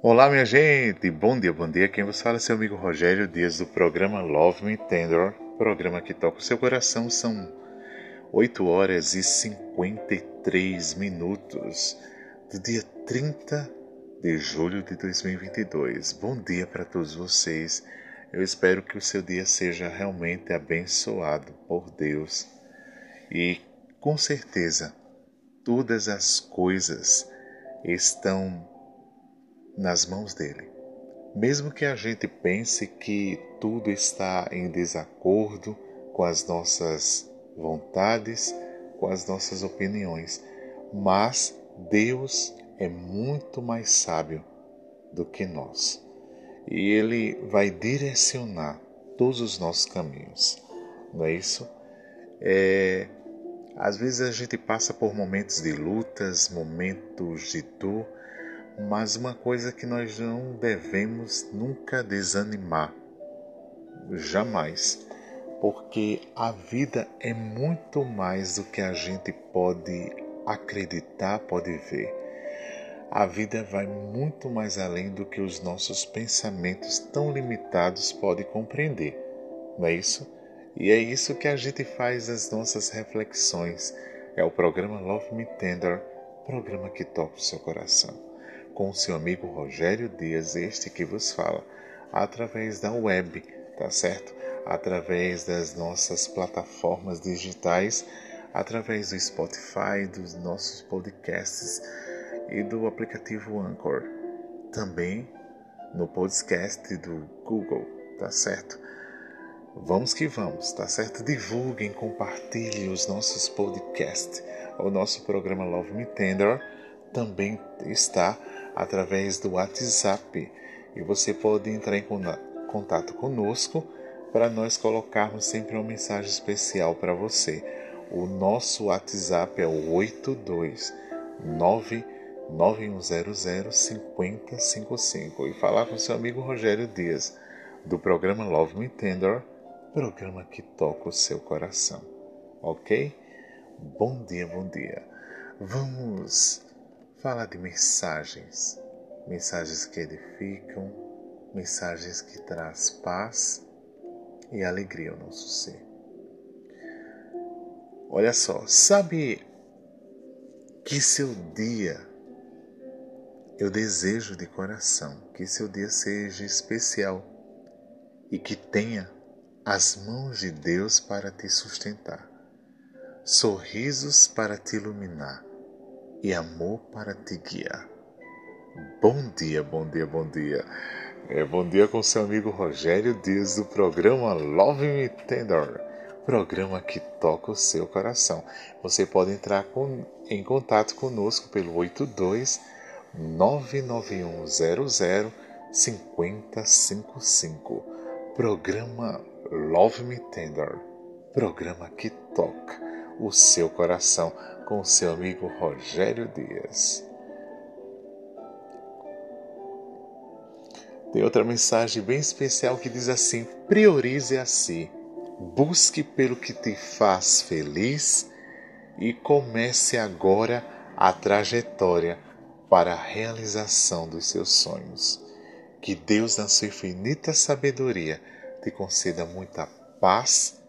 Olá, minha gente! Bom dia, bom dia. Quem vos fala é seu amigo Rogério Dias do programa Love Me Tender, programa que toca o seu coração. São 8 horas e 53 minutos do dia 30 de julho de 2022. Bom dia para todos vocês. Eu espero que o seu dia seja realmente abençoado por Deus e, com certeza, todas as coisas estão nas mãos dele. Mesmo que a gente pense que tudo está em desacordo com as nossas vontades, com as nossas opiniões, mas Deus é muito mais sábio do que nós. E ele vai direcionar todos os nossos caminhos. Não é isso? É, às vezes a gente passa por momentos de lutas, momentos de dor, mas uma coisa que nós não devemos nunca desanimar, jamais, porque a vida é muito mais do que a gente pode acreditar, pode ver. A vida vai muito mais além do que os nossos pensamentos tão limitados podem compreender, não é isso? E é isso que a gente faz as nossas reflexões. É o programa Love Me Tender, programa que toca o seu coração com seu amigo Rogério Dias, este que vos fala, através da web, tá certo? Através das nossas plataformas digitais, através do Spotify, dos nossos podcasts e do aplicativo Anchor. Também no podcast do Google, tá certo? Vamos que vamos, tá certo? Divulguem, compartilhem os nossos podcasts. O nosso programa Love Me Tender também está através do WhatsApp e você pode entrar em contato conosco para nós colocarmos sempre uma mensagem especial para você. O nosso WhatsApp é o 829 9100 5055 e falar com seu amigo Rogério Dias do programa Love Me Tender, programa que toca o seu coração. Ok? Bom dia, bom dia. Vamos Fala de mensagens, mensagens que edificam, mensagens que traz paz e alegria ao nosso ser. Olha só, sabe que seu dia, eu desejo de coração que seu dia seja especial e que tenha as mãos de Deus para te sustentar, sorrisos para te iluminar e amor para te guiar. Bom dia, bom dia, bom dia. É, bom dia com seu amigo Rogério Dias do programa Love Me Tender, programa que toca o seu coração. Você pode entrar com, em contato conosco pelo 82 99100 5055. Programa Love Me Tender, programa que toca o seu coração com seu amigo Rogério Dias. Tem outra mensagem bem especial que diz assim: priorize a si, busque pelo que te faz feliz e comece agora a trajetória para a realização dos seus sonhos. Que Deus, na sua infinita sabedoria, te conceda muita paz,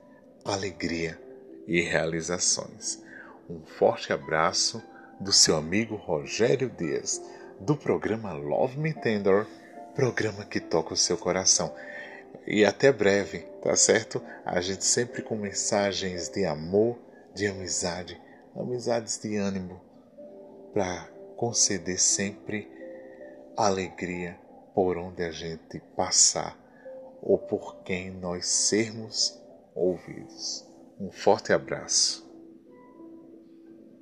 alegria e realizações. Um forte abraço do seu amigo Rogério Dias, do programa Love Me Tender, programa que toca o seu coração. E até breve, tá certo? A gente sempre com mensagens de amor, de amizade, amizades de ânimo, para conceder sempre alegria por onde a gente passar ou por quem nós sermos ouvidos. Um forte abraço.